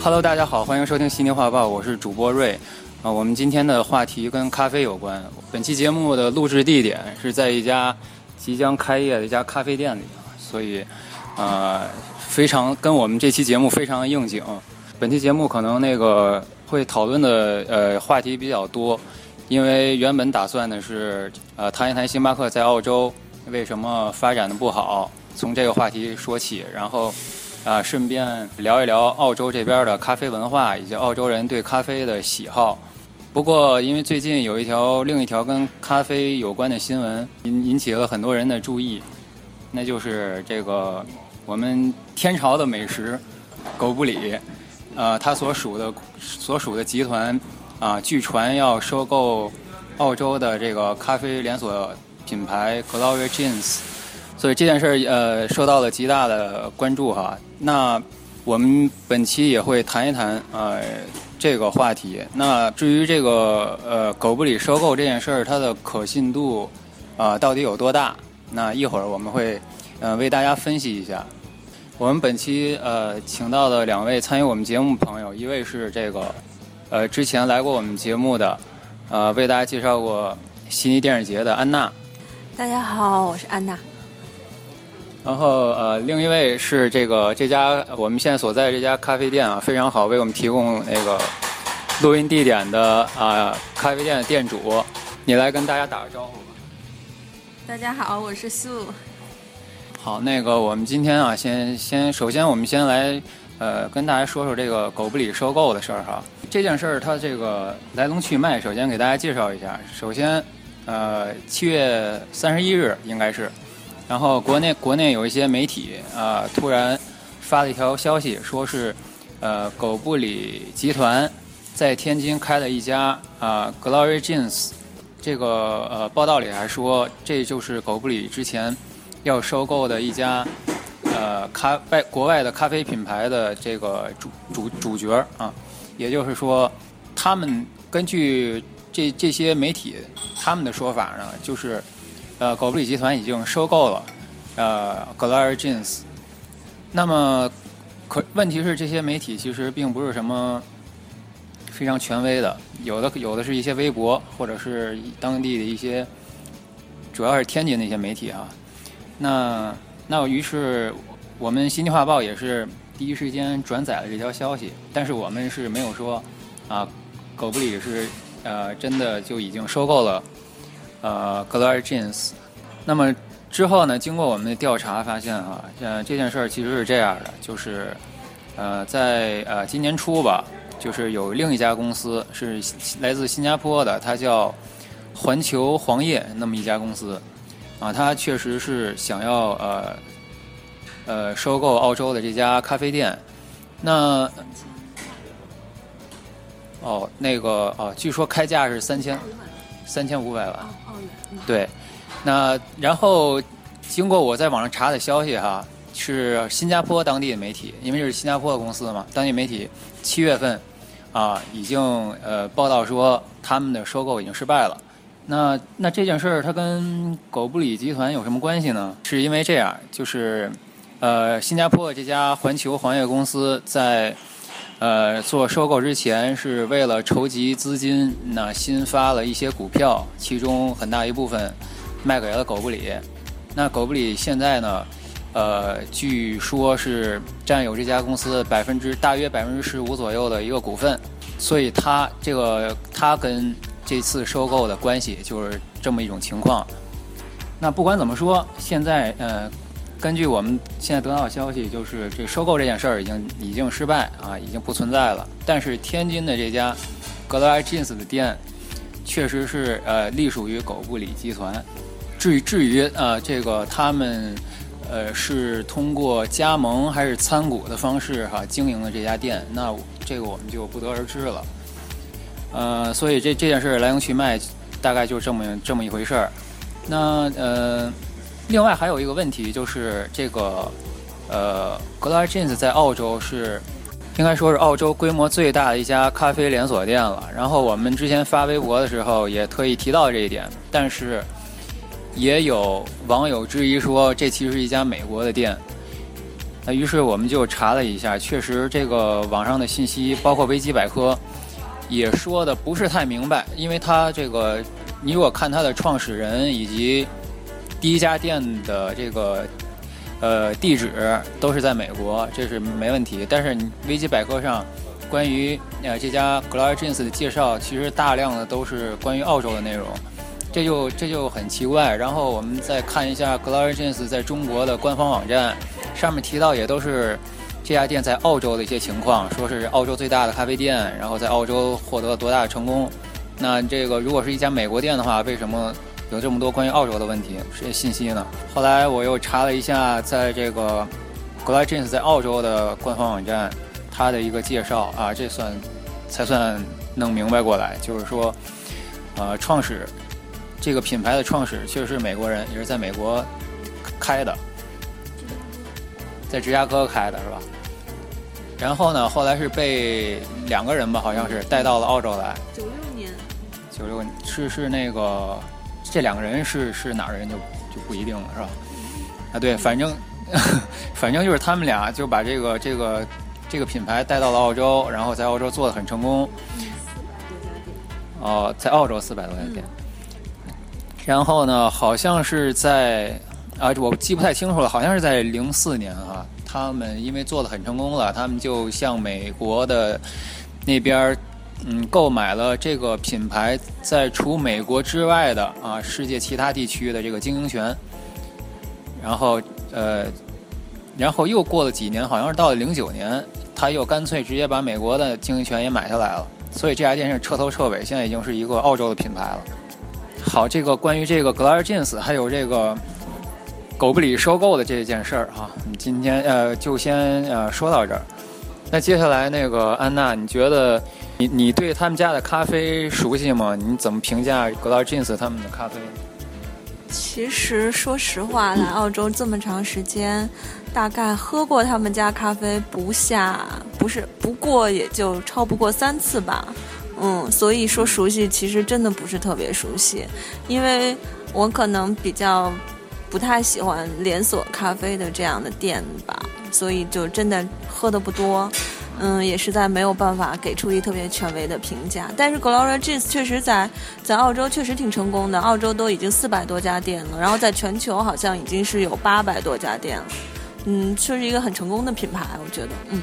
Hello，大家好，欢迎收听悉尼画报，我是主播瑞。啊，我们今天的话题跟咖啡有关。本期节目的录制地点是在一家即将开业的一家咖啡店里，所以，呃，非常跟我们这期节目非常应景。本期节目可能那个会讨论的呃话题比较多，因为原本打算的是呃谈一谈星巴克在澳洲为什么发展的不好，从这个话题说起，然后。啊，顺便聊一聊澳洲这边的咖啡文化以及澳洲人对咖啡的喜好。不过，因为最近有一条另一条跟咖啡有关的新闻引引起了很多人的注意，那就是这个我们天朝的美食狗不理，呃，它所属的所属的集团啊，据传要收购澳洲的这个咖啡连锁品牌 Gloria Jeans。所以这件事儿呃受到了极大的关注哈。那我们本期也会谈一谈呃这个话题。那至于这个呃狗不理收购这件事儿，它的可信度啊到底有多大？那一会儿我们会呃为大家分析一下。我们本期呃请到的两位参与我们节目朋友，一位是这个呃之前来过我们节目的呃为大家介绍过悉尼电视节的安娜。大家好，我是安娜。然后呃，另一位是这个这家我们现在所在这家咖啡店啊，非常好，为我们提供那个录音地点的啊咖啡店的店主，你来跟大家打个招呼吧。大家好，我是素。好，那个我们今天啊，先先首先我们先来呃跟大家说说这个狗不理收购的事儿哈。这件事儿它这个来龙去脉，首先给大家介绍一下。首先呃，七月三十一日应该是。然后国内国内有一些媒体啊，突然发了一条消息，说是呃狗不理集团在天津开了一家啊 Glory Jeans，这个呃报道里还说这就是狗不理之前要收购的一家呃咖外国外的咖啡品牌的这个主主主角啊，也就是说他们根据这这些媒体他们的说法呢，就是。呃，狗不理集团已经收购了呃 Gloria Jeans。那么，可问题是这些媒体其实并不是什么非常权威的，有的有的是一些微博或者是当地的一些，主要是天津的一些媒体啊。那那于是我们《新京画报》也是第一时间转载了这条消息，但是我们是没有说啊，狗不理是呃真的就已经收购了。呃 g l o r Jeans。那么之后呢？经过我们的调查发现啊，呃，这件事儿其实是这样的，就是呃，在呃今年初吧，就是有另一家公司是来自新加坡的，它叫环球黄页那么一家公司啊，它确实是想要呃呃收购澳洲的这家咖啡店。那哦，那个哦，据说开价是三千三千五百万。对，那然后经过我在网上查的消息哈，是新加坡当地的媒体，因为这是新加坡的公司嘛，当地媒体七月份啊已经呃报道说他们的收购已经失败了。那那这件事儿它跟狗不理集团有什么关系呢？是因为这样，就是呃新加坡的这家环球黄业公司在。呃，做收购之前是为了筹集资金，那新发了一些股票，其中很大一部分卖给了狗不理。那狗不理现在呢，呃，据说是占有这家公司百分之大约百分之十五左右的一个股份，所以他这个他跟这次收购的关系就是这么一种情况。那不管怎么说，现在呃。根据我们现在得到的消息，就是这收购这件事儿已经已经失败啊，已经不存在了。但是天津的这家格莱 jeans 的店，确实是呃隶属于狗不理集团。至于至于呃这个他们呃是通过加盟还是参股的方式哈经营的这家店，那这个我们就不得而知了。呃，所以这这件事来龙去脉大概就这么这么一回事儿。那呃。另外还有一个问题就是这个，呃 g l a Jeans 在澳洲是应该说是澳洲规模最大的一家咖啡连锁店了。然后我们之前发微博的时候也特意提到这一点，但是也有网友质疑说这其实是一家美国的店。那于是我们就查了一下，确实这个网上的信息，包括维基百科，也说的不是太明白，因为它这个，你如果看它的创始人以及第一家店的这个呃地址都是在美国，这是没问题。但是维基百科上关于呃这家 Gloria Jeans 的介绍，其实大量的都是关于澳洲的内容。这就这就很奇怪。然后我们再看一下 Gloria Jeans 在中国的官方网站，上面提到也都是这家店在澳洲的一些情况，说是澳洲最大的咖啡店，然后在澳洲获得了多大的成功。那这个如果是一家美国店的话，为什么有这么多关于澳洲的问题这些信息呢？后来我又查了一下，在这个 Jeans 在澳洲的官方网站，它的一个介绍啊，这算才算弄明白过来，就是说，呃，创始。这个品牌的创始确实是美国人，也是在美国开的，在芝加哥开的是吧？然后呢，后来是被两个人吧，好像是带到了澳洲来。九六年。九六是是那个这两个人是是哪儿人就就不一定了是吧？啊对，反正 反正就是他们俩就把这个这个这个品牌带到了澳洲，然后在澳洲做的很成功。哦，在澳洲四百多家店。然后呢，好像是在啊，我记不太清楚了，好像是在零四年啊，他们因为做的很成功了，他们就向美国的那边嗯购买了这个品牌在除美国之外的啊世界其他地区的这个经营权。然后呃，然后又过了几年，好像是到了零九年，他又干脆直接把美国的经营权也买下来了，所以这家店是彻头彻尾现在已经是一个澳洲的品牌了。好，这个关于这个 Glas Jeans 还有这个狗不理收购的这件事儿哈，今天呃就先呃说到这儿。那接下来那个安娜，你觉得你你对他们家的咖啡熟悉吗？你怎么评价 Gloria Jeans 他们的咖啡？其实说实话，来澳洲这么长时间，大概喝过他们家咖啡不下，不是不过也就超不过三次吧。嗯，所以说熟悉其实真的不是特别熟悉，因为我可能比较不太喜欢连锁咖啡的这样的店吧，所以就真的喝的不多。嗯，也实在没有办法给出一特别权威的评价。但是 Gloria Jeans 确实在在澳洲确实挺成功的，澳洲都已经四百多家店了，然后在全球好像已经是有八百多家店了。嗯，确实一个很成功的品牌，我觉得，嗯。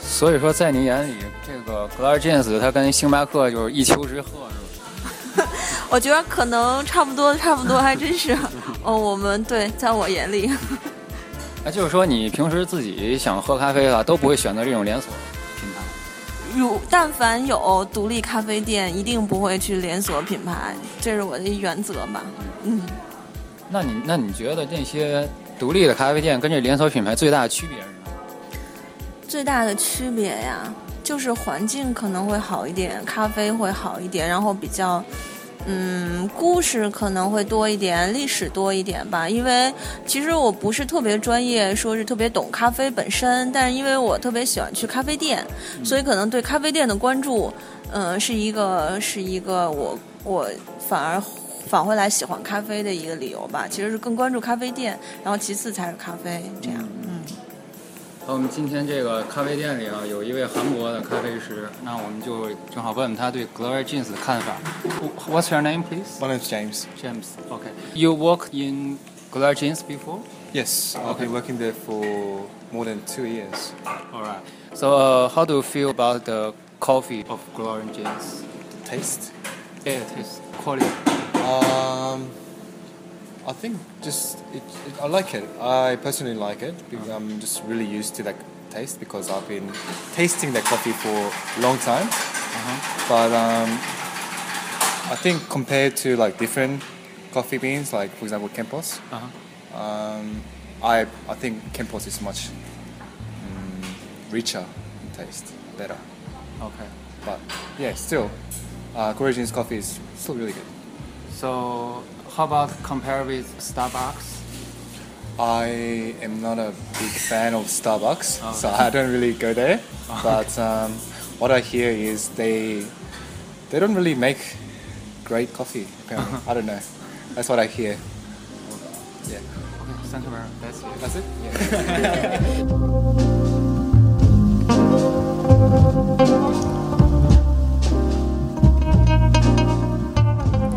所以说，在您眼里，这个 Gloria Jeans 它跟星巴克就是一丘之貉，是吧？我觉得可能差不多，差不多，还真是。哦，我们对，在我眼里，那就是说，你平时自己想喝咖啡的话，都不会选择这种连锁品牌。如但凡有独立咖啡店，一定不会去连锁品牌，这是我的原则吧。嗯。那你那你觉得这些独立的咖啡店跟这连锁品牌最大的区别是什么？最大的区别呀，就是环境可能会好一点，咖啡会好一点，然后比较，嗯，故事可能会多一点，历史多一点吧。因为其实我不是特别专业，说是特别懂咖啡本身，但是因为我特别喜欢去咖啡店，所以可能对咖啡店的关注，嗯，是一个是一个我我反而返回来喜欢咖啡的一个理由吧。其实是更关注咖啡店，然后其次才是咖啡这样。我们今天这个咖啡店里啊，有一位韩国的咖啡师，那我们就正好问问他对 Gloria Jeans 的看法。What's your name, please? My name is James. James. Okay. You worked in Gloria Jeans before? Yes, I've been working there for more than two years. All right. So, uh, how do you feel about the coffee of Gloria Jeans? The taste? Yeah, taste, quality. Um. I think just it, it, I like it. I personally like it because I'm just really used to that taste because I've been tasting that coffee for a long time. Uh-huh. But um, I think compared to like different coffee beans, like for example Kempos, uh-huh. um, I I think Kempos is much um, richer in taste, better. Okay. But yeah, still, uh, Courageous coffee is still really good. So how about compare with Starbucks? I am not a big fan of Starbucks, okay. so I don't really go there. But um, what I hear is they they don't really make great coffee. Apparently, I don't know. That's what I hear. Yeah. Okay. Thank you very much. That's it. Yeah.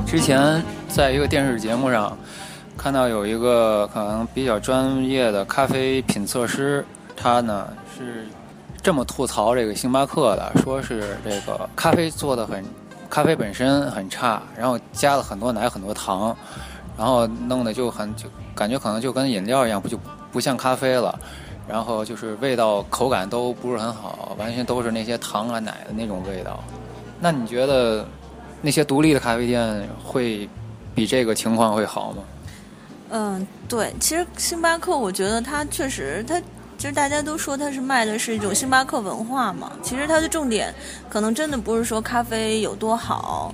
之前在一个电视节目上看到有一个可能比较专业的咖啡品测师，他呢是这么吐槽这个星巴克的，说是这个咖啡做的很，咖啡本身很差，然后加了很多奶很多糖，然后弄得就很就感觉可能就跟饮料一样，不就不像咖啡了。然后就是味道、口感都不是很好，完全都是那些糖啊、奶的那种味道。那你觉得那些独立的咖啡店会比这个情况会好吗？嗯，对，其实星巴克，我觉得它确实，它其实大家都说它是卖的是一种星巴克文化嘛。其实它的重点可能真的不是说咖啡有多好，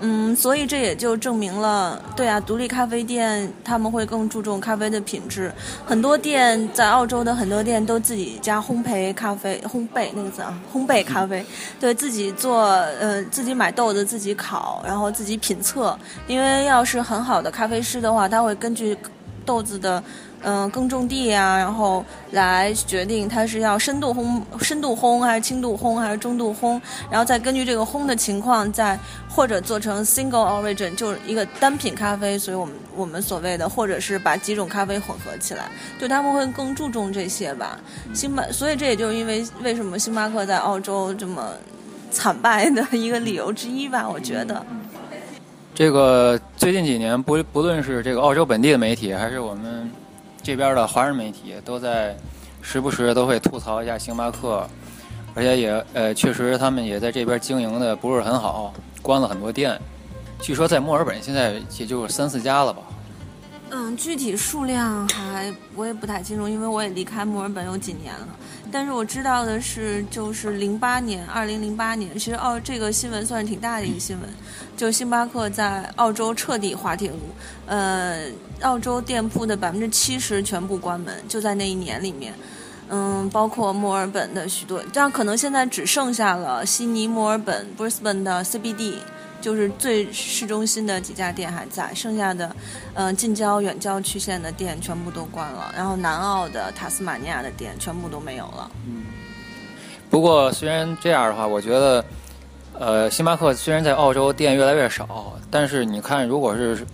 嗯，所以这也就证明了，对啊，独立咖啡店他们会更注重咖啡的品质。很多店在澳洲的很多店都自己家烘焙咖啡，烘焙那个字啊，烘焙咖啡，对自己做，呃，自己买豆子自己烤，然后自己品测。因为要是很好的咖啡师的话，他会根据豆子的。嗯，耕种地啊，然后来决定它是要深度烘、深度烘还是轻度烘还是中度烘，然后再根据这个烘的情况，再或者做成 single origin，就是一个单品咖啡。所以我们我们所谓的，或者是把几种咖啡混合起来，就他们会更注重这些吧。星巴，所以这也就是因为为什么星巴克在澳洲这么惨败的一个理由之一吧，我觉得。这个最近几年，不不论是这个澳洲本地的媒体，还是我们。这边的华人媒体都在时不时都会吐槽一下星巴克，而且也呃，确实他们也在这边经营的不是很好，关了很多店。据说在墨尔本现在也就三四家了吧。嗯，具体数量还我也不太清楚，因为我也离开墨尔本有几年了。但是我知道的是，就是零八年，二零零八年，其实澳这个新闻算是挺大的一个新闻，就星巴克在澳洲彻底滑铁卢，呃，澳洲店铺的百分之七十全部关门，就在那一年里面，嗯，包括墨尔本的许多，但可能现在只剩下了悉尼、墨尔本、Brisbane 的 CBD。就是最市中心的几家店还在，剩下的，嗯，近郊、远郊区县的店全部都关了，然后南澳的、塔斯马尼亚的店全部都没有了。嗯。不过虽然这样的话，我觉得，呃，星巴克虽然在澳洲店越来越少，但是你看，如果是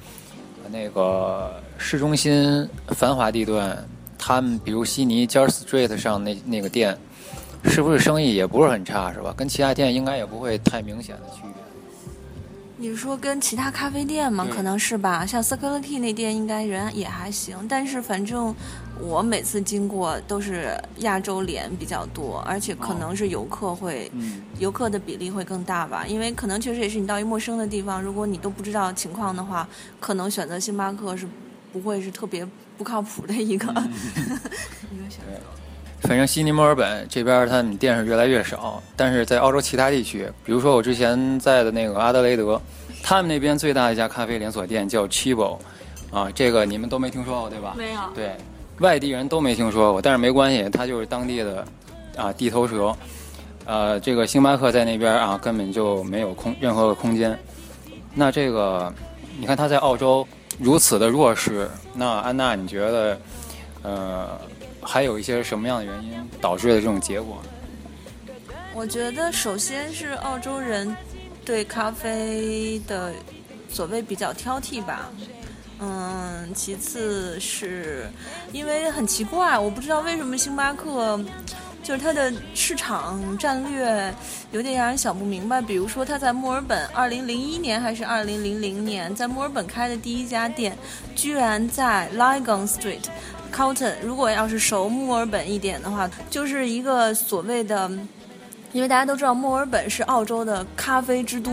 那个市中心繁华地段，他们比如悉尼 j a r Street 上那那个店，是不是生意也不是很差，是吧？跟其他店应该也不会太明显的区别。你说跟其他咖啡店吗？可能是吧，像 Circularity 那店应该人也还行，但是反正我每次经过都是亚洲脸比较多，而且可能是游客会，游客的比例会更大吧，因为可能确实也是你到一陌生的地方，如果你都不知道情况的话，可能选择星巴克是不会是特别不靠谱的一个 一个选择。反正悉尼、墨尔本这边，他们店是越来越少。但是在澳洲其他地区，比如说我之前在的那个阿德雷德，他们那边最大的一家咖啡连锁店叫 Chibo，啊，这个你们都没听说过对吧？没有。对，外地人都没听说过，但是没关系，他就是当地的啊地头蛇。呃，这个星巴克在那边啊根本就没有空任何的空间。那这个，你看他在澳洲如此的弱势，那安娜你觉得，呃？还有一些什么样的原因导致的这种结果？我觉得首先是澳洲人对咖啡的所谓比较挑剔吧，嗯，其次是因为很奇怪，我不知道为什么星巴克就是它的市场战略有点让人想不明白。比如说，它在墨尔本二零零一年还是二零零零年在墨尔本开的第一家店，居然在 Lygon Street。Cotton，如果要是熟墨尔本一点的话，就是一个所谓的，因为大家都知道墨尔本是澳洲的咖啡之都，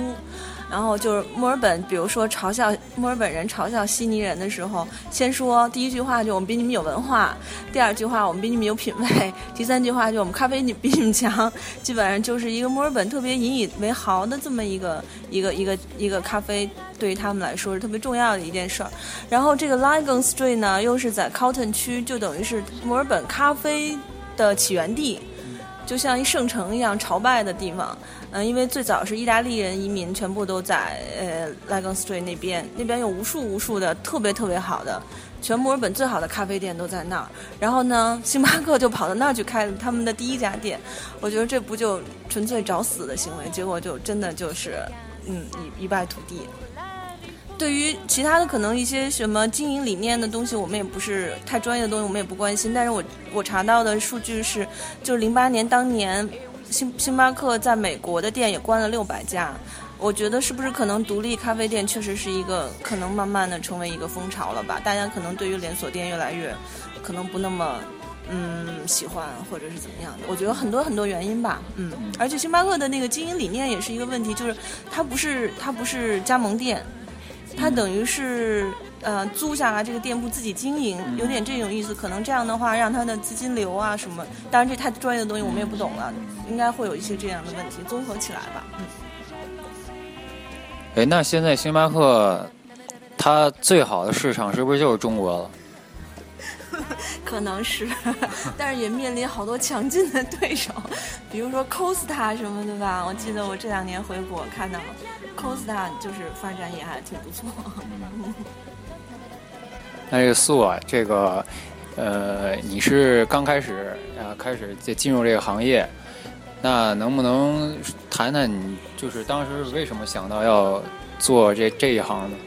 然后就是墨尔本，比如说嘲笑墨尔本人嘲笑悉尼人的时候，先说第一句话就我们比你们有文化，第二句话我们比你们有品味，第三句话就我们咖啡比你们强，基本上就是一个墨尔本特别引以为豪的这么一个一个一个一个咖啡。对于他们来说是特别重要的一件事儿，然后这个 Lygon Street 呢，又是在 Cotton 区，就等于是墨尔本咖啡的起源地，就像一圣城一样朝拜的地方。嗯，因为最早是意大利人移民，全部都在呃 l a g o n Street 那边，那边有无数无数的特别特别好的，全墨尔本最好的咖啡店都在那儿。然后呢，星巴克就跑到那儿去开他们的第一家店。我觉得这不就纯粹找死的行为，结果就真的就是嗯一一败涂地。对于其他的可能一些什么经营理念的东西，我们也不是太专业的东西，我们也不关心。但是我我查到的数据是，就是零八年当年，星星巴克在美国的店也关了六百家。我觉得是不是可能独立咖啡店确实是一个可能慢慢的成为一个风潮了吧？大家可能对于连锁店越来越可能不那么嗯喜欢或者是怎么样的？我觉得很多很多原因吧。嗯，而且星巴克的那个经营理念也是一个问题，就是它不是它不是加盟店。它等于是呃租下来这个店铺自己经营，有点这种意思。可能这样的话，让他的资金流啊什么，当然这太专业的东西我们也不懂了，应该会有一些这样的问题，综合起来吧。嗯。哎，那现在星巴克它最好的市场是不是就是中国了？可能是，但是也面临好多强劲的对手，比如说 Costa 什么的吧。我记得我这两年回国看到了。Costa 就是发展也还挺不错。那这个素啊，这个呃，你是刚开始啊，开始就进入这个行业，那能不能谈谈你就是当时为什么想到要做这这一行呢？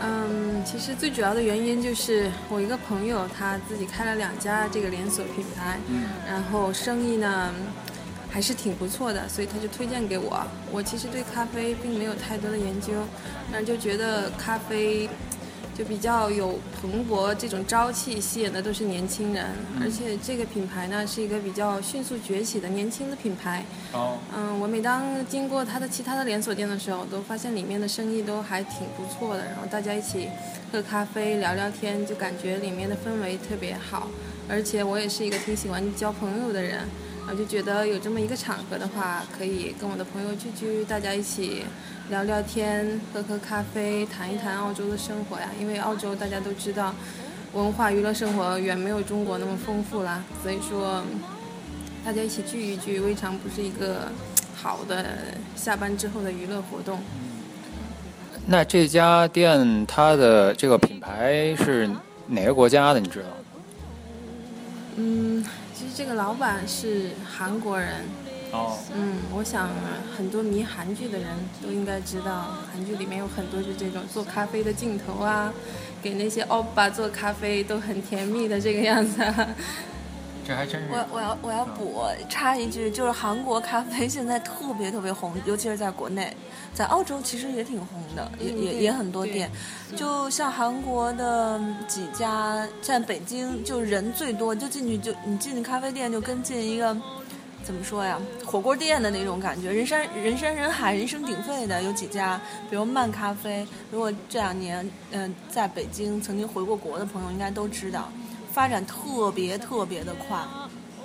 嗯，其实最主要的原因就是我一个朋友他自己开了两家这个连锁品牌，然后生意呢。还是挺不错的，所以他就推荐给我。我其实对咖啡并没有太多的研究，但是就觉得咖啡就比较有蓬勃这种朝气，吸引的都是年轻人。而且这个品牌呢是一个比较迅速崛起的年轻的品牌。哦。嗯，我每当经过它的其他的连锁店的时候，都发现里面的生意都还挺不错的。然后大家一起喝咖啡聊聊天，就感觉里面的氛围特别好。而且我也是一个挺喜欢交朋友的人。我就觉得有这么一个场合的话，可以跟我的朋友聚聚，大家一起聊聊天，喝喝咖啡，谈一谈澳洲的生活呀。因为澳洲大家都知道，文化娱乐生活远没有中国那么丰富啦。所以说，大家一起聚一聚，未尝不是一个好的下班之后的娱乐活动。那这家店它的这个品牌是哪个国家的？你知道吗？嗯。这个老板是韩国人，哦，嗯，我想很多迷韩剧的人都应该知道，韩剧里面有很多就这种做咖啡的镜头啊，给那些欧巴做咖啡都很甜蜜的这个样子。这还真是。我我要我要补插一句，就是韩国咖啡现在特别特别红，尤其是在国内。在澳洲其实也挺红的，也也也很多店，就像韩国的几家，在北京就人最多，就进去就你进咖啡店就跟进一个，怎么说呀，火锅店的那种感觉，人山人山人海，人声鼎沸的有几家，比如漫咖啡，如果这两年嗯在北京曾经回过国的朋友应该都知道，发展特别特别的快。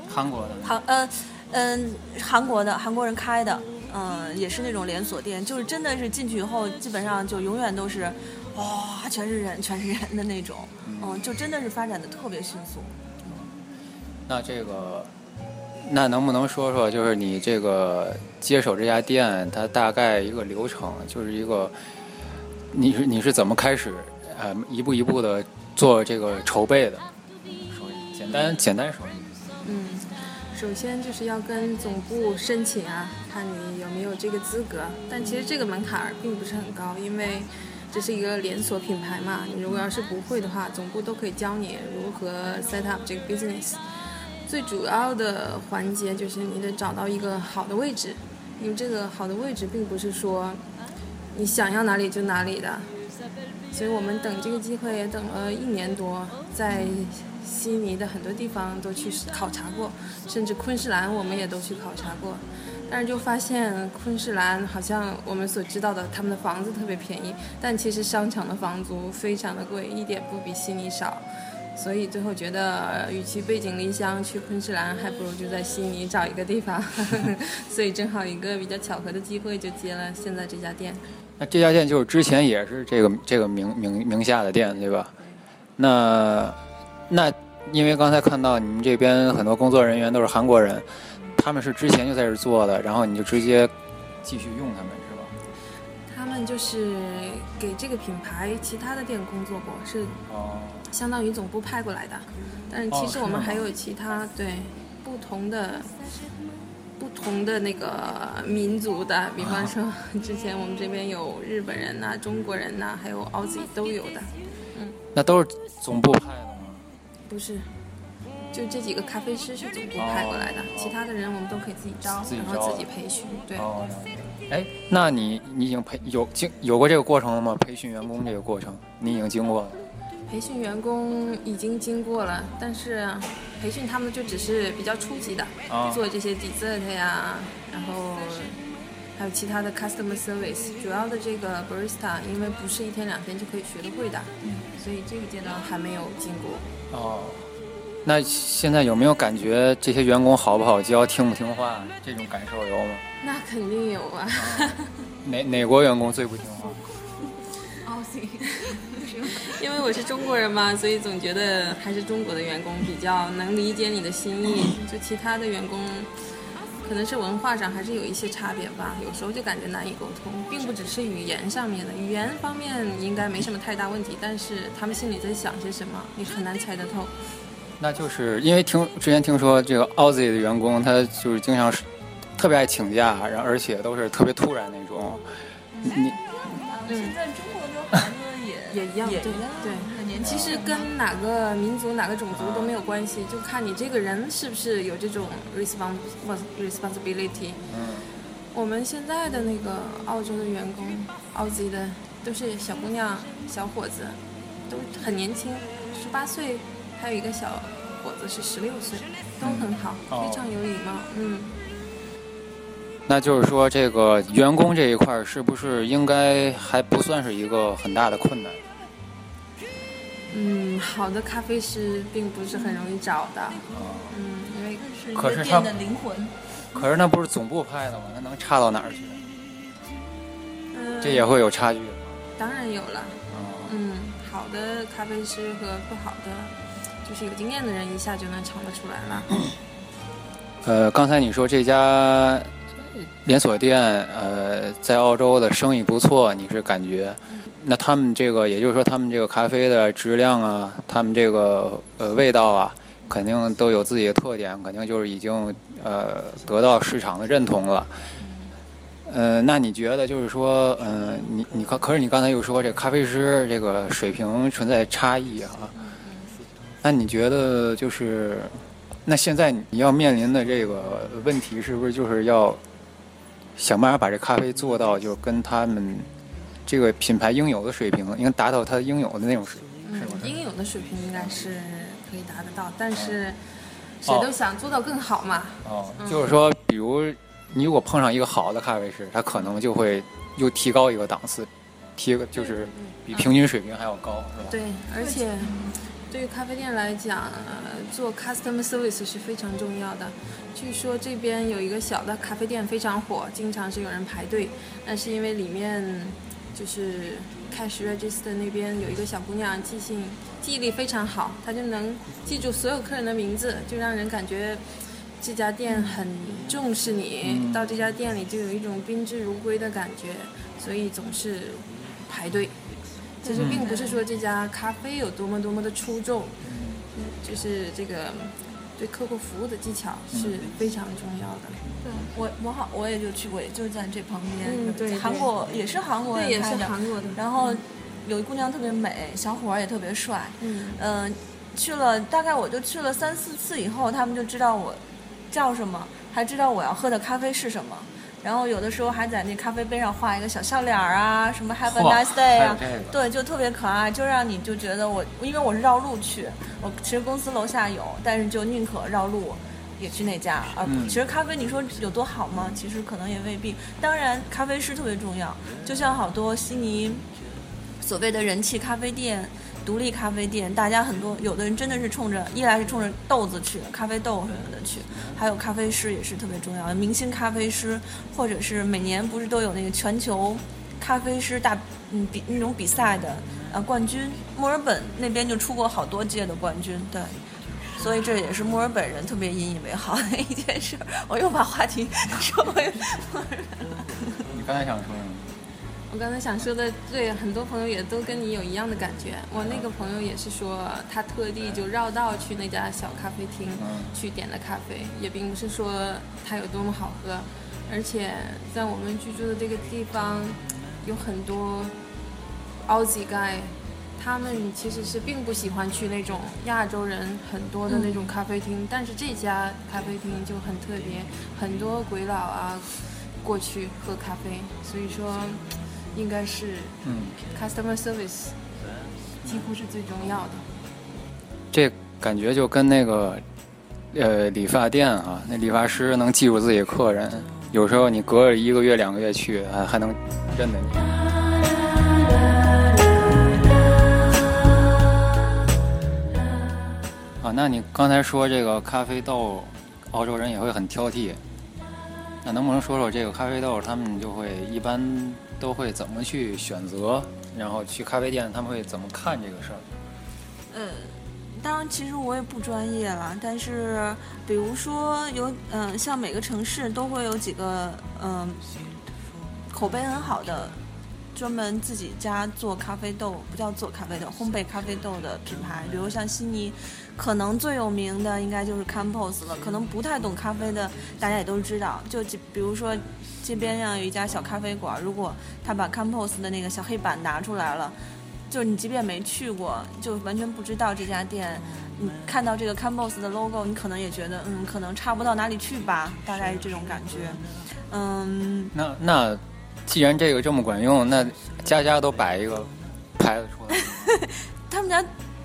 韩国的。韩呃嗯韩国的韩国人开的。嗯，也是那种连锁店，就是真的是进去以后，基本上就永远都是，哇，全是人，全是人的那种，嗯，就真的是发展的特别迅速。那这个，那能不能说说，就是你这个接手这家店，它大概一个流程，就是一个，你是你是怎么开始，呃，一步一步的做这个筹备的？简单简单说。嗯。首先就是要跟总部申请啊，看你有没有这个资格。但其实这个门槛并不是很高，因为这是一个连锁品牌嘛。你如果要是不会的话，总部都可以教你如何 set up 这个 business。最主要的环节就是你得找到一个好的位置，因为这个好的位置并不是说你想要哪里就哪里的。所以我们等这个机会也等了一年多，在。悉尼的很多地方都去考察过，甚至昆士兰我们也都去考察过，但是就发现昆士兰好像我们所知道的，他们的房子特别便宜，但其实商场的房租非常的贵，一点不比悉尼少，所以最后觉得与其背井离乡去昆士兰，还不如就在悉尼找一个地方，所以正好一个比较巧合的机会就接了现在这家店。那这家店就是之前也是这个这个名名名下的店对吧？那。那因为刚才看到你们这边很多工作人员都是韩国人，他们是之前就在这做的，然后你就直接继续用他们是吧？他们就是给这个品牌其他的店工作过，是哦，相当于总部派过来的。但是其实我们还有其他对不同的不同的那个民族的，比方说 之前我们这边有日本人呐、中国人呐、还有 Aussie 都有的。嗯那都是总部派的吗？不是，就这几个咖啡师是总部派过来的，哦其他的人我们都可以自己招，己招然后自己培训。对，哦，哎，那你你已经培有经有过这个过程了吗？培训员工这个过程，你已经经过了。培训员工已经经过了，但是培训他们就只是比较初级的，啊做这些 dessert 呀，然后还有其他的 customer service。主要的这个 barista，因为不是一天两天就可以学得会的，所以这个阶段还没有进过。哦，那现在有没有感觉这些员工好不好教，听不听话？这种感受有吗？那肯定有啊。哪哪国员工最不听话？因为我是中国人嘛，所以总觉得还是中国的员工比较能理解你的心意。就其他的员工，可能是文化上还是有一些差别吧，有时候就感觉难以沟通，并不只是语言上面的，语言方面应该没什么太大问题，但是他们心里在想些什么，你很难猜得透。那就是因为听之前听说这个 Aussie 的员工，他就是经常是特别爱请假，然后而且都是特别突然那种。你现在中国的孩子也也一样，对也一样对。其实跟哪个民族、哪个种族都没有关系，就看你这个人是不是有这种 respons responsibility。嗯，我们现在的那个澳洲的员工，澳籍的都是小姑娘、小伙子，都很年轻，十八岁，还有一个小伙子是十六岁，都很好，哦非常有礼貌。嗯，那就是说这个员工这一块儿是不是应该还不算是一个很大的困难？嗯，好的咖啡师并不是很容易找的。嗯，因为是一可是他个店的灵魂。可是那不是总部派的吗？那能差到哪儿去？嗯，这也会有差距。当然有了。啊嗯，好的咖啡师和不好的，就是有经验的人一下就能尝得出来了。呃，刚才你说这家连锁店，呃，在澳洲的生意不错，你是感觉？那他们这个，也就是说，他们这个咖啡的质量啊，他们这个呃味道啊，肯定都有自己的特点，肯定就是已经呃得到市场的认同了。呃，那你觉得就是说，呃，你你可可是你刚才又说这咖啡师这个水平存在差异啊，那你觉得就是，那现在你要面临的这个问题是不是就是要想办法把这咖啡做到就跟他们这个品牌应有的水平，应该达到它应有的那种水平，是不嗯，应有的水平应该是可以达得到，但是谁哦都想做到更好嘛。哦，就是说，比如你如果碰上一个好的咖啡师，他可能就会又提高一个档次，提个就是比平均水平还要高，是吧？对，而且对于咖啡店来讲，呃做 customer service 是非常重要的。据说这边有一个小的咖啡店非常火，经常是有人排队，那是因为里面就是 cash register 那边有一个小姑娘记性记忆力非常好，她就能记住所有客人的名字，就让人感觉这家店很重视你，嗯到这家店里就有一种宾至如归的感觉，所以总是排队。其实并不是说这家咖啡有多么多么的出众，嗯，就是这个对客户服务的技巧是非常重要的。对我我好我也就去过，也就在这旁边。嗯对对韩国也是韩国对，也是韩国的。然后有一姑娘特别美，小伙儿也特别帅。嗯，嗯、去了大概我就去了三四次以后，他们就知道我叫什么，还知道我要喝的咖啡是什么。然后有的时候还在那咖啡杯上画一个小笑脸儿啊，什么 Have a nice day 啊这个，对，就特别可爱，就让你就觉得我，因为我是绕路去，我其实公司楼下有，但是就宁可绕路。也去那家，而、嗯其实咖啡你说有多好吗？其实可能也未必。当然，咖啡师特别重要，就像好多悉尼所谓的人气咖啡店、独立咖啡店，大家很多有的人真的是冲着一来是冲着豆子去的，咖啡豆什么的去，还有咖啡师也是特别重要的，明星咖啡师，或者是每年不是都有那个全球咖啡师大嗯比那种比赛的呃冠军，墨尔本那边就出过好多届的冠军，对。所以这也是墨尔本人特别引以为豪的一件事。我又把话题说回墨尔本了。你刚才想说？我刚才想说的，对，很多朋友也都跟你有一样的感觉。我那个朋友也是说，他特地就绕道去那家小咖啡厅嗯。去点的咖啡，也并不是说它有多么好喝，而且在我们居住的这个地方，有很多 Aussie guy，他们其实是并不喜欢去那种亚洲人很多的那种咖啡厅，但是这家咖啡厅就很特别，很多鬼佬啊过去喝咖啡，所以说应该是嗯，customer service 几乎是最重要的。这感觉就跟那个呃理发店啊，那理发师能记住自己客人，有时候你隔着一个月两个月去，还还能认得你。啊，那你刚才说这个咖啡豆，澳洲人也会很挑剔。那能不能说说这个咖啡豆，他们就会一般都会怎么去选择？然后去咖啡店，他们会怎么看这个事儿？呃，当然，其实我也不专业啦，但是比如说有，嗯、像每个城市都会有几个，嗯、口碑很好的，专门自己家做咖啡豆，不叫做咖啡豆，烘焙咖啡豆的品牌，比如像悉尼，可能最有名的应该就是 Campos 了，可能不太懂咖啡的大家也都知道，就比比如说街边上有一家小咖啡馆，如果他把 Campos 的那个小黑板拿出来了。就是你即便没去过，就完全不知道这家店，你看到这个 Campos 的 logo，你可能也觉得，嗯，可能差不到哪里去吧，大概是这种感觉。嗯，那那既然这个这么管用，那家家都摆一个牌子出来。他们家，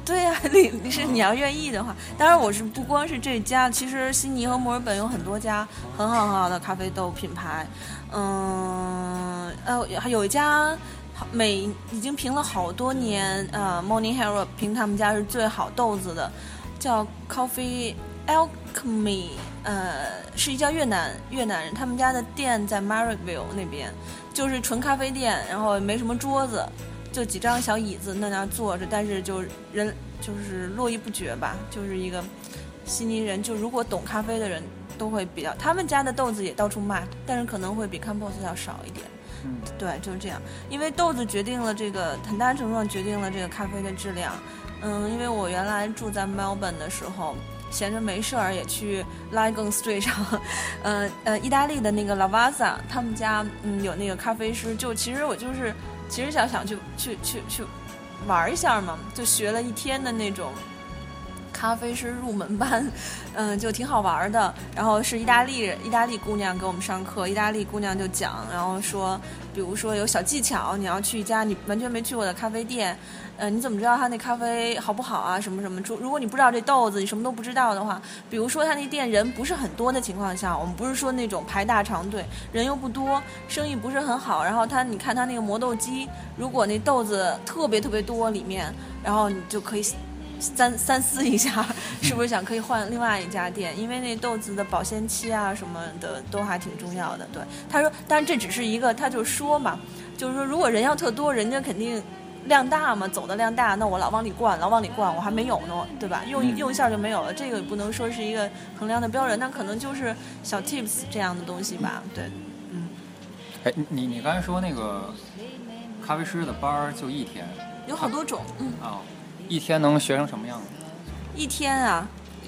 对 呀、你你是你要愿意的话，当然我是不光是这家，其实悉尼和墨尔本有很多家很好很好的咖啡豆品牌，嗯，呃，还有一家。每已经评了好多年，呃，Morning Herald 评他们家是最好豆子的，叫 Coffee Alchemy，呃，是一家越南越南人，他们家的店在 Marrickville 那边，就是纯咖啡店，然后没什么桌子，就几张小椅子在那儿坐着，但是就人就是络绎不绝吧，就是一个悉尼人，就如果懂咖啡的人都会比较，他们家的豆子也到处卖，但是可能会比 Campos 要少一点。嗯，对，就是这样，因为豆子决定了这个很大程度上决定了这个咖啡的质量。嗯，因为我原来住在 Melbourne 的时候，闲着没事儿也去 l i g o n Street 上，呃呃，意大利的那个 Lavazza 他们家嗯有那个咖啡师，就其实我就是其实想想去去去去玩一下嘛，就学了一天的那种。咖啡师入门班，嗯，就挺好玩的。然后是意大利意大利姑娘给我们上课，意大利姑娘就讲，然后说，比如说有小技巧，你要去一家你完全没去过的咖啡店，呃，你怎么知道他那咖啡好不好啊？什么什么？如如果你不知道这豆子，你什么都不知道的话，比如说他那店人不是很多的情况下，我们不是说那种排大长队，人又不多，生意不是很好，然后他你看他那个磨豆机，如果那豆子特别特别多里面，然后你就可以。三三思一下，是不是想可以换另外一家店？因为那豆子的保鲜期啊什么的都还挺重要的。对，他说，但是这只是一个，他就说嘛，就是说如果人要特多，人家肯定量大嘛，走的量大，那我老往里灌，老往里灌，我还没有呢，对吧？用用一下就没有了，这个也不能说是一个衡量的标准，那可能就是小 tips 这样的东西吧。对，嗯，哎，你你刚才说那个咖啡师的班儿就一天有好多种，嗯，啊、一天能学成什么样子？一天啊，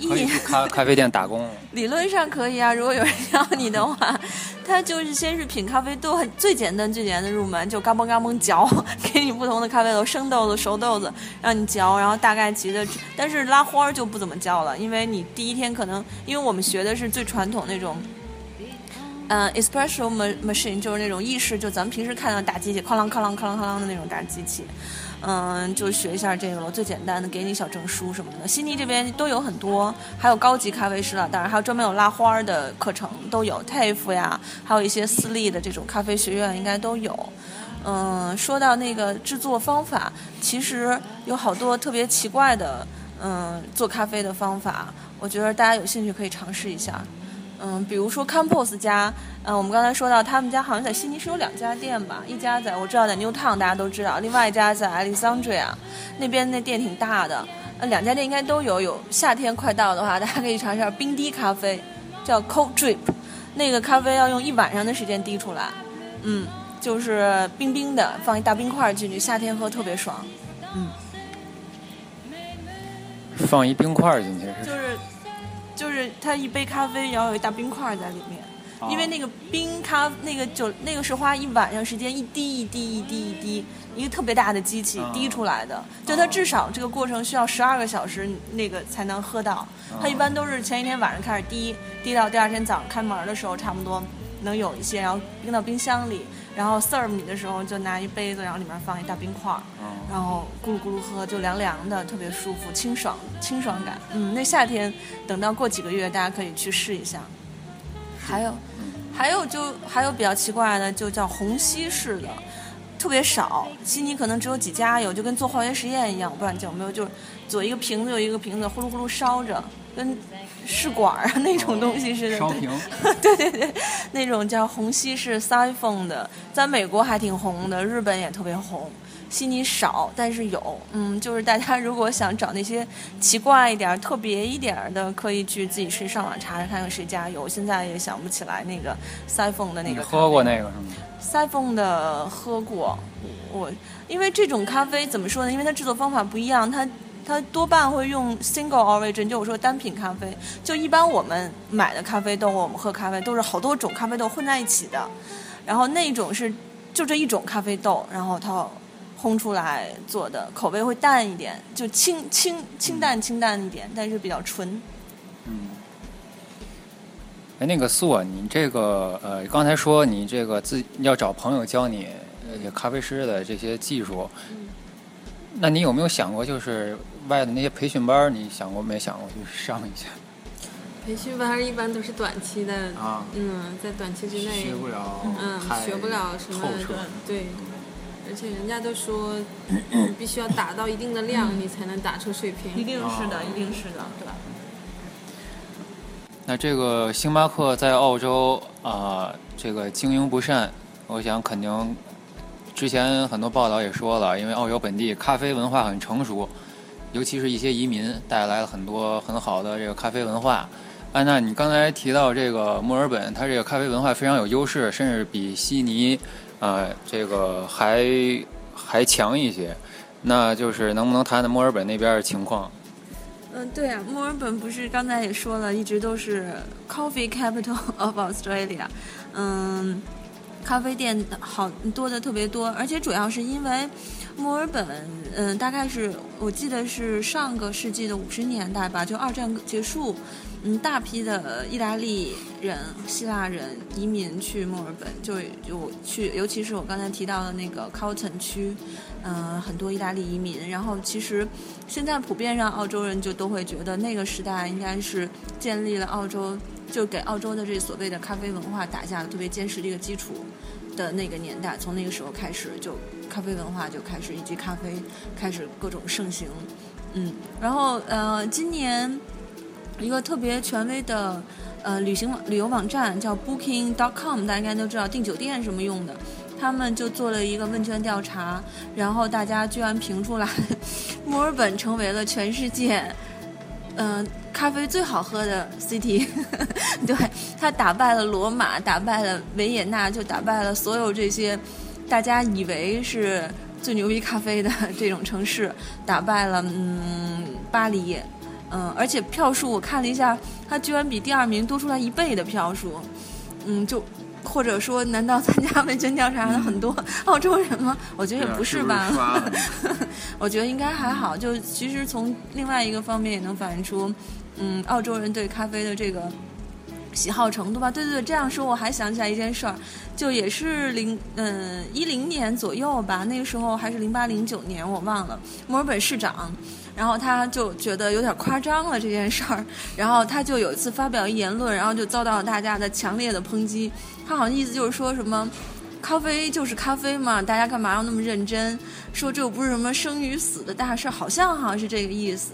可以一去咖 咖啡店打工。理论上可以啊，如果有人要你的话，他就是先是品咖啡豆，很最简单最简单的入门，就嘎嘣嘎嘣嚼，给你不同的咖啡豆，生豆子、熟豆子让你嚼，然后大概齐的。但是拉花儿就不怎么教了，因为你第一天可能，因为我们学的是最传统那种。嗯、e s p r e s s o ma- machine 就是那种意式，就咱们平时看到大机器，哐啷哐啷哐啷哐啷的那种大机器，嗯，就学一下这个了，最简单的，给你小证书什么的。悉尼这边都有很多，还有高级咖啡师了，当然还有专门有拉花的课程都有，TAFE 呀，还有一些私立的这种咖啡学院应该都有。嗯，说到那个制作方法，其实有好多特别奇怪的，嗯，做咖啡的方法，我觉得大家有兴趣可以尝试一下。嗯，比如说 Campos 家，嗯，我们刚才说到他们家好像在悉尼是有两家店吧，一家在我知道在 Newtown，大家都知道，另外一家在 Alexandria，那边那店挺大的。呃，两家店应该都有。有夏天快到的话，大家可以尝一下冰滴咖啡，叫 Cold Drip，那个咖啡要用一晚上的时间滴出来，嗯，就是冰冰的，放一大冰块进去，夏天喝特别爽。嗯，放一冰块进去是？就是就是它一杯咖啡然后有一大冰块在里面。因为那个冰咖，那个酒那个是花一晚上时间一滴一滴一滴一滴，一个特别大的机器滴出来的，就它至少这个过程需要十二个小时，那个才能喝到。它一般都是前一天晚上开始滴，滴到第二天早上开门的时候差不多能有一些，然后冰到冰箱里，然后 serve 你的时候就拿一杯子，然后里面放一大冰块，然后咕噜咕噜喝，就凉凉的，特别舒服，清爽清爽感。嗯，那夏天等到过几个月，大家可以去试一下。还有，还有就还有比较奇怪的，就叫虹吸式的，特别少。悉尼可能只有几家有，就跟做化学实验一样。我不知道你有没有，就是左一个瓶子，右一个瓶子，呼噜呼噜烧着，跟试管儿那种东西似的。烧瓶。对对对，那种叫虹吸式 siphon 的，在美国还挺红的，日本也特别红。悉尼少，但是有，嗯，就是大家如果想找那些奇怪一点、特别一点的，可以去自己去上网查查看看谁家有。现在也想不起来那个 siphon 的那个。喝过那个是吗？siphon 的喝过，我因为这种咖啡怎么说呢？因为它制作方法不一样，它它多半会用 single origin，就我说单品咖啡。就一般我们买的咖啡豆，我们喝咖啡都是好多种咖啡豆混在一起的，然后那种是就这一种咖啡豆，然后它。烘出来做的口味会淡一点，就清清清淡清淡一点，但是比较纯。嗯。哎，那个素啊，你这个呃，刚才说你这个自要找朋友教你咖啡师的这些技术，那你有没有想过，就是外的那些培训班，你想过没想过去上一下？培训班一般都是短期的啊，嗯，在短期之内学不了，嗯，学不了什么对。而且人家都说，必须要达到一定的量，你才能打出水平。一定是的，一定是的，对。那这个星巴克在澳洲啊，这个经营不善，我想肯定之前很多报道也说了，因为澳洲本地咖啡文化很成熟，尤其是一些移民带来了很多很好的这个咖啡文化。安娜，你刚才提到这个墨尔本，它这个咖啡文化非常有优势，甚至比悉尼。呃，这个还还强一些，那就是能不能谈谈墨尔本那边的情况？嗯，对啊，墨尔本不是刚才也说了，一直都是 coffee capital of Australia，嗯，咖啡店好多的特别多，而且主要是因为墨尔本，嗯，大概是我记得是上个世纪的五十年代吧，就二战结束。嗯，大批的意大利人、希腊人移民去墨尔本，就就去，尤其是我刚才提到的那个 Carlton 区，嗯，很多意大利移民。然后其实现在普遍上澳洲人就都会觉得那个时代应该是建立了澳洲，就给澳洲的这所谓的咖啡文化打下了特别坚实的一个基础的那个年代。从那个时候开始，就咖啡文化就开始以及咖啡开始各种盛行。嗯，然后呃，今年。一个特别权威的呃旅行旅游网站叫 Booking.com，大家应该都知道订酒店什么用的。他们就做了一个问卷调查，然后大家居然评出来，墨尔本成为了全世界嗯咖啡最好喝的 city。对，它打败了罗马，打败了维也纳，就打败了所有这些大家以为是最牛逼咖啡的这种城市，打败了嗯巴黎。嗯，而且票数我看了一下，它居然比第二名多出来一倍的票数，嗯，就或者说，难道参加问卷调查的很多澳洲人吗？我觉得也不是吧，我觉得应该还好。就其实从另外一个方面也能反映出，嗯，澳洲人对咖啡的这个喜好程度吧。对对对，这样说我还想起来一件事儿，就也是零嗯一零年左右吧，那个时候还是零八零九年，我忘了，墨尔本市长。然后他就觉得有点夸张了这件事儿，然后他就有一次发表言论，然后就遭到了大家的强烈的抨击。他好像意思就是说什么，咖啡就是咖啡嘛，大家干嘛要那么认真？说这又不是什么生与死的大事，好像好像是这个意思。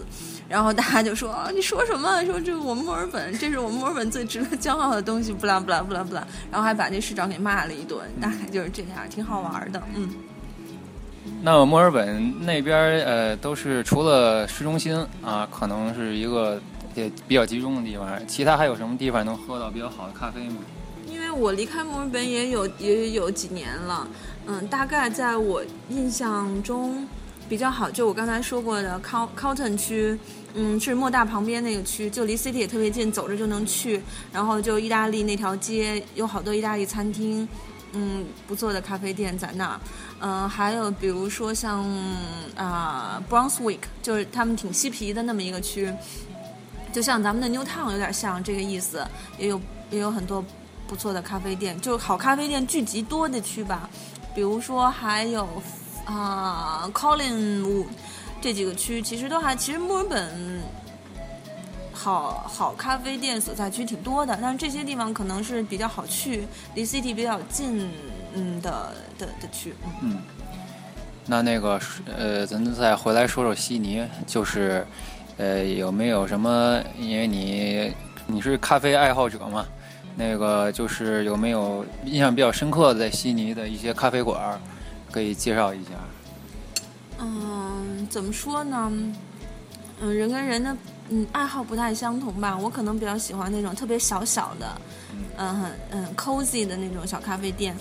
然后大家就说啊，你说什么？说这我们墨尔本，这是我们墨尔本最值得骄傲的东西，不啦不啦不啦不啦。然后还把那市长给骂了一顿，大概就是这样，挺好玩的，嗯。那墨尔本那边呃都是除了市中心啊，可能是一个也比较集中的地方，其他还有什么地方能喝到比较好的咖啡吗？因为我离开墨尔本也有也有几年了，嗯，大概在我印象中比较好，就我刚才说过的 Col Cotton 区，嗯，是莫大旁边那个区，就离 City 也特别近，走着就能去。然后就意大利那条街有好多意大利餐厅，嗯，不错的咖啡店在那儿。嗯，还有比如说像啊、Brunswick，就是他们挺嬉皮的那么一个区，就像咱们的 Newtown 有点像这个意思，也有也有很多不错的咖啡店，就好咖啡店聚集多的区吧。比如说还有啊、Collingwood 这几个区，其实都还其实墨尔本好好咖啡店所在区挺多的，但是这些地方可能是比较好去，离 City 比较近嗯的的的区。嗯嗯，那那个呃，咱再回来说说悉尼，就是呃有没有什么？因为你你是咖啡爱好者嘛，那个就是有没有印象比较深刻的在悉尼的一些咖啡馆儿，可以介绍一下？嗯，怎么说呢？嗯，人跟人的嗯爱好不太相同吧。我可能比较喜欢那种特别小小的，嗯很嗯 cozy 的那种小咖啡店。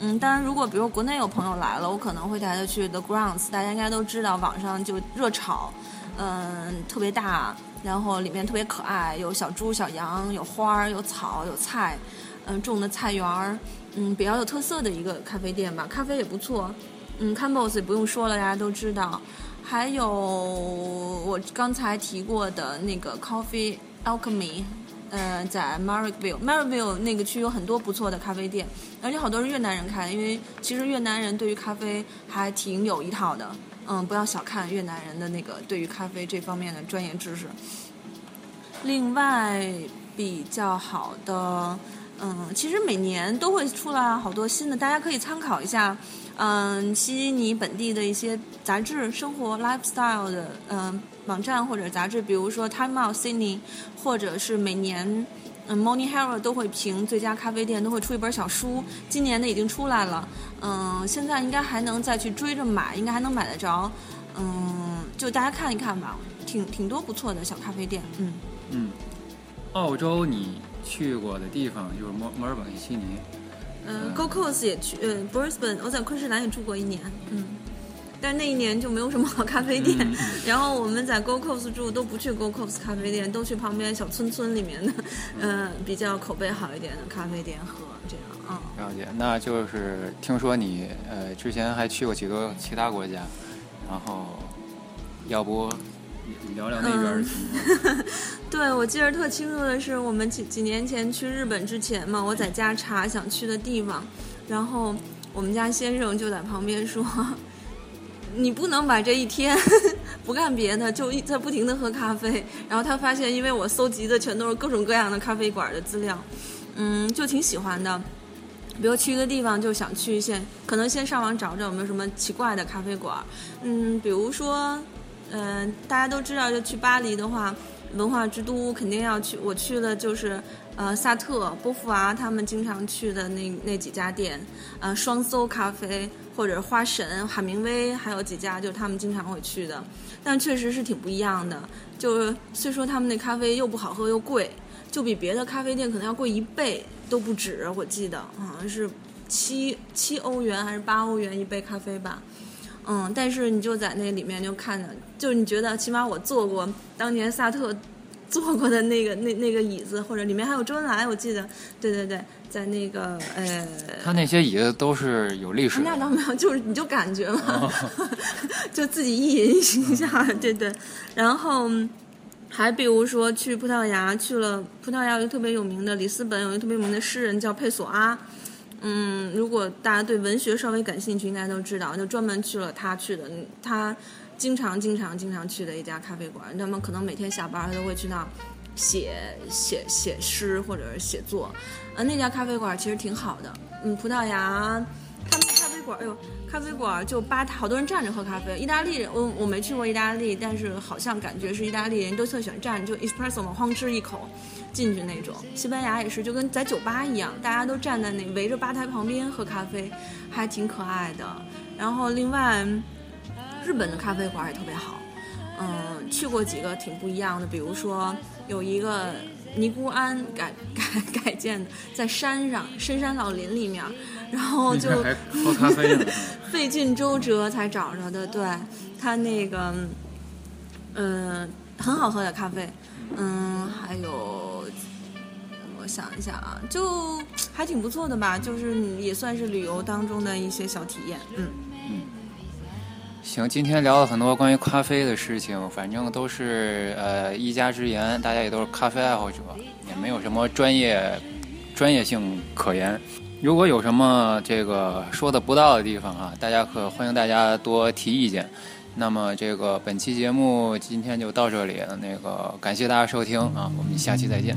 嗯，当然，如果比如国内有朋友来了，我可能会带他去 The Grounds，大家应该都知道，网上就热炒，嗯，特别大，然后里面特别可爱，有小猪、小羊，有花儿、有草、有菜，嗯，种的菜园儿，嗯，比较有特色的一个咖啡店吧，咖啡也不错。嗯 c a m b o s 也不用说了，大家都知道。还有我刚才提过的那个 Coffee Alchemy，呃，在 Marrickville，Marrickville 那个区有很多不错的咖啡店，而且好多是越南人开，因为其实越南人对于咖啡还挺有一套的。嗯，不要小看越南人的那个对于咖啡这方面的专业知识。另外比较好的，嗯，其实每年都会出来好多新的，大家可以参考一下。嗯，悉尼本地的一些杂志、生活 lifestyle 的嗯网站或者杂志，比如说 Time Out Sydney，或者是每年嗯 Morning Herald 都会评最佳咖啡店，都会出一本小书。今年的已经出来了，嗯，现在应该还能再去追着买，应该还能买得着。嗯，就大家看一看吧，挺挺多不错的小咖啡店。嗯嗯，澳洲你去过的地方就是墨墨尔本、悉尼。嗯，Go Coast 也去，呃，Brisbane，我在昆士兰也住过一年，嗯，但是那一年就没有什么好咖啡店。嗯然后我们在 Go Coast 住，都不去 Go Coast 咖啡店，都去旁边小村村里面的，嗯、比较口碑好一点的咖啡店喝，这样啊。了解，那就是听说你呃之前还去过几个其他国家，然后要不聊聊那边的情况？对，我记得特清楚的是，我们几几年前去日本之前嘛，我在家查想去的地方，然后我们家先生就在旁边说：“ 你不能把这一天 不干别的，就一在不停的喝咖啡。”然后他发现，因为我搜集的全都是各种各样的咖啡馆的资料，嗯，就挺喜欢的。比如去一个地方，就想去一些，可能先上网找找有没有什么奇怪的咖啡馆，嗯，比如说，嗯、大家都知道，就去巴黎的话。文化之都肯定要去，我去了就是，呃，萨特、波伏娃他们经常去的那那几家店，呃，双搜咖啡或者花神、海明威，还有几家就是他们经常会去的，但确实是挺不一样的。就是虽说他们那咖啡又不好喝又贵，就比别的咖啡店可能要贵一倍都不止，我记得好像是七七欧元还是八欧元一杯咖啡吧。嗯，但是你就在那里面就看着，就是你觉得起码我坐过当年萨特坐过的那个 那那个椅子，或者里面还有周恩来，我记得，对对对，在那个呃，他那些椅子都是有历史的。那倒没有，就是你就感觉嘛，就自己意淫一下，对对，然后。还比如说去葡萄牙，去了葡萄牙有一个特别有名的里斯本有一个特别有名的诗人叫佩索阿，嗯，如果大家对文学稍微感兴趣，应该都知道，就专门去了他去的，他经常经常经常去的一家咖啡馆，他们可能每天下班他都会去那儿写写写诗或者是写作，呃，那家咖啡馆其实挺好的，嗯，葡萄牙他们的咖啡馆，哎呦，咖啡馆就吧台，好多人站着喝咖啡。意大利人，我我没去过意大利，但是好像感觉是意大利人都特喜欢站，就 espresso 嘛，哐吃一口进去那种。西班牙也是，就跟在酒吧一样，大家都站在那围着吧台旁边喝咖啡，还挺可爱的。然后另外，日本的咖啡馆也特别好。嗯，去过几个挺不一样的，比如说有一个尼姑庵改改改建的，在山上深山老林里面，然后 就还喝咖啡。费尽周折才找着的。对，它那个，嗯，很好喝的咖啡。嗯，还有，我想一想啊，就还挺不错的吧，就是也算是旅游当中的一些小体验。嗯。行，今天聊了很多关于咖啡的事情，反正都是呃一家之言，大家也都是咖啡爱好者，也没有什么专业专业性可言。如果有什么这个说的不到的地方啊，大家可欢迎大家多提意见。那么这个本期节目今天就到这里，那个感谢大家收听啊，我们下期再见。